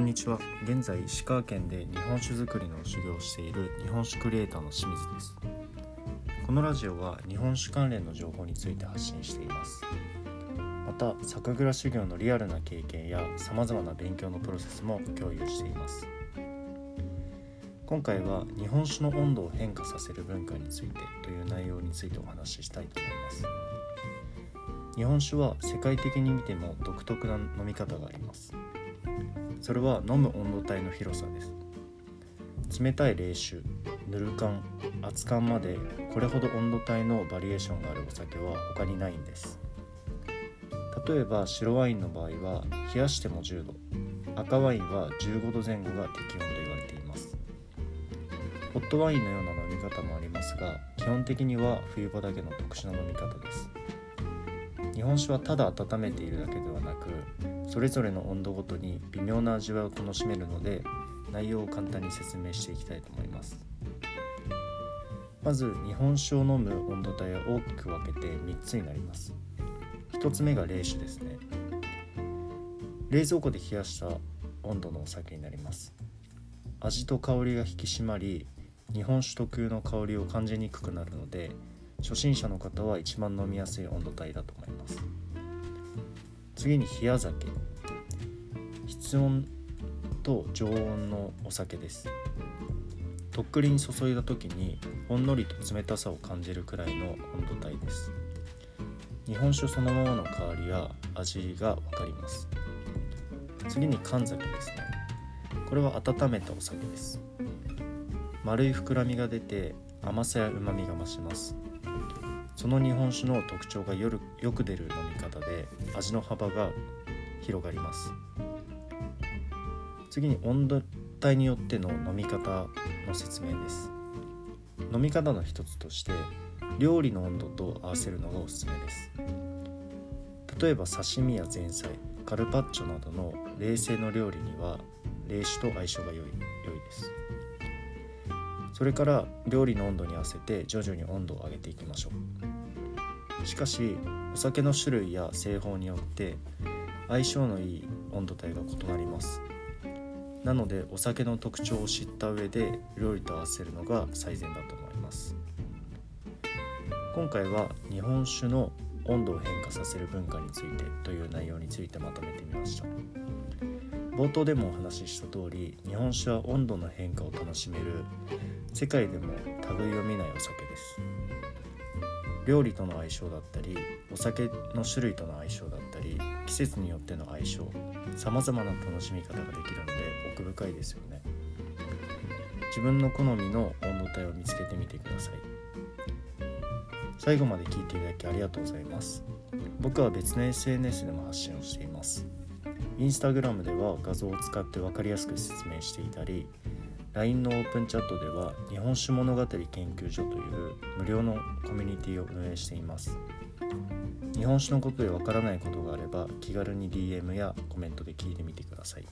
んにちは。現在石川県で日本酒造りの修行をしている日本酒クリエイターの清水です。このラジオは日本酒関連の情報について発信しています。また酒蔵修行のリアルな経験やさまざまな勉強のプロセスも共有しています。今回は日本酒の温度を変化させる文化についてという内容についてお話ししたいと思います。日本酒は世界的に見ても独特な飲み方があります。それは飲む温度帯の広さです。冷たい冷酒ぬる缶熱燗までこれほど温度帯のバリエーションがあるお酒は他にないんです。例えば白ワインの場合は冷やしても10度。赤ワインは15度前後が適温と言われています。ホットワインのような飲み方もありますが基本的には冬場だけの特殊な飲み方です。日本酒はただ温めているだけではなくそれぞれの温度ごとに微妙な味わいを楽しめるので内容を簡単に説明していきたいと思います。まず日本酒を飲む温度帯は大きく分けて3つになります。1つ目が冷酒ですね。冷蔵庫で冷やした温度のお酒になります。味と香りが引き締まり日本酒特有の香りを感じにくくなるので初心者の方は一番飲みやすい温度帯だと思います。次に冷や酒。室温と常温のお酒です。とっくりに注いだ時にほんのりと冷たさを感じるくらいの温度帯です。日本酒そのままの香りや味が分かります。次に神酒ですね。これは温めたお酒です。丸い膨らみが出て甘さやうまみが増します。その日本酒の特徴がよく出る飲み方で味の幅が広がります。次に温度帯によっての飲み方の説明です。飲み方の一つとして料理の温度と合わせるのがおすすめです。例えば刺身や前菜カルパッチョなどの冷製の料理には冷酒と相性が良い良いです。それから料理の温度に合わせて徐々に温度を上げていきましょう。しかしお酒の種類や製法によって相性のいい温度帯が異なります。なのでお酒の特徴を知った上で料理と合わせるのが最善だと思います。今回は日本酒の温度を変化させる文化についてという内容についてまとめてみました。冒頭でもお話しした通り日本酒は温度の変化を楽しめる世界でも類を見ないお酒です。料理との相性だったりお酒の種類との相性だったり季節によっての相性さまざまな楽しみ方ができるので奥深いですよね。自分の好みの温度帯を見つけてみてください。最後まで聞いていただきありがとうございます。僕は別の SNS でも発信をしています。インスタグラムでは画像を使って分かりやすく説明していたり LINE のオープンチャットでは日本酒物語研究所という無料のコミュニティを運営しています。日本酒のことでわからないことがあれば気軽に DM やコメントで聞いてみてください。